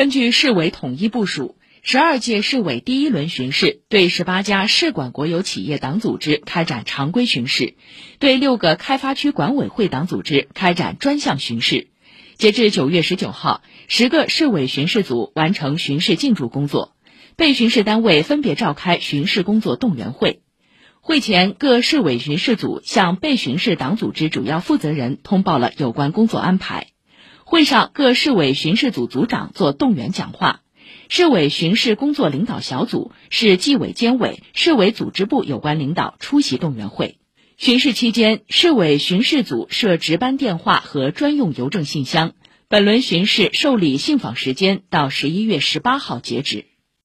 根据市委统一部署，十二届市委第一轮巡视对十八家市管国有企业党组织开展常规巡视，对六个开发区管委会党组织开展专项巡视。截至九月十九号，十个市委巡视组完成巡视进驻工作，被巡视单位分别召开巡视工作动员会。会前，各市委巡视组向被巡视党组织主要负责人通报了有关工作安排。会上，各市委巡视组组长做动员讲话，市委巡视工作领导小组、市纪委监委、市委组织部有关领导出席动员会。巡视期间，市委巡视组设值班电话和专用邮政信箱。本轮巡视受理信访时间到十一月十八号截止。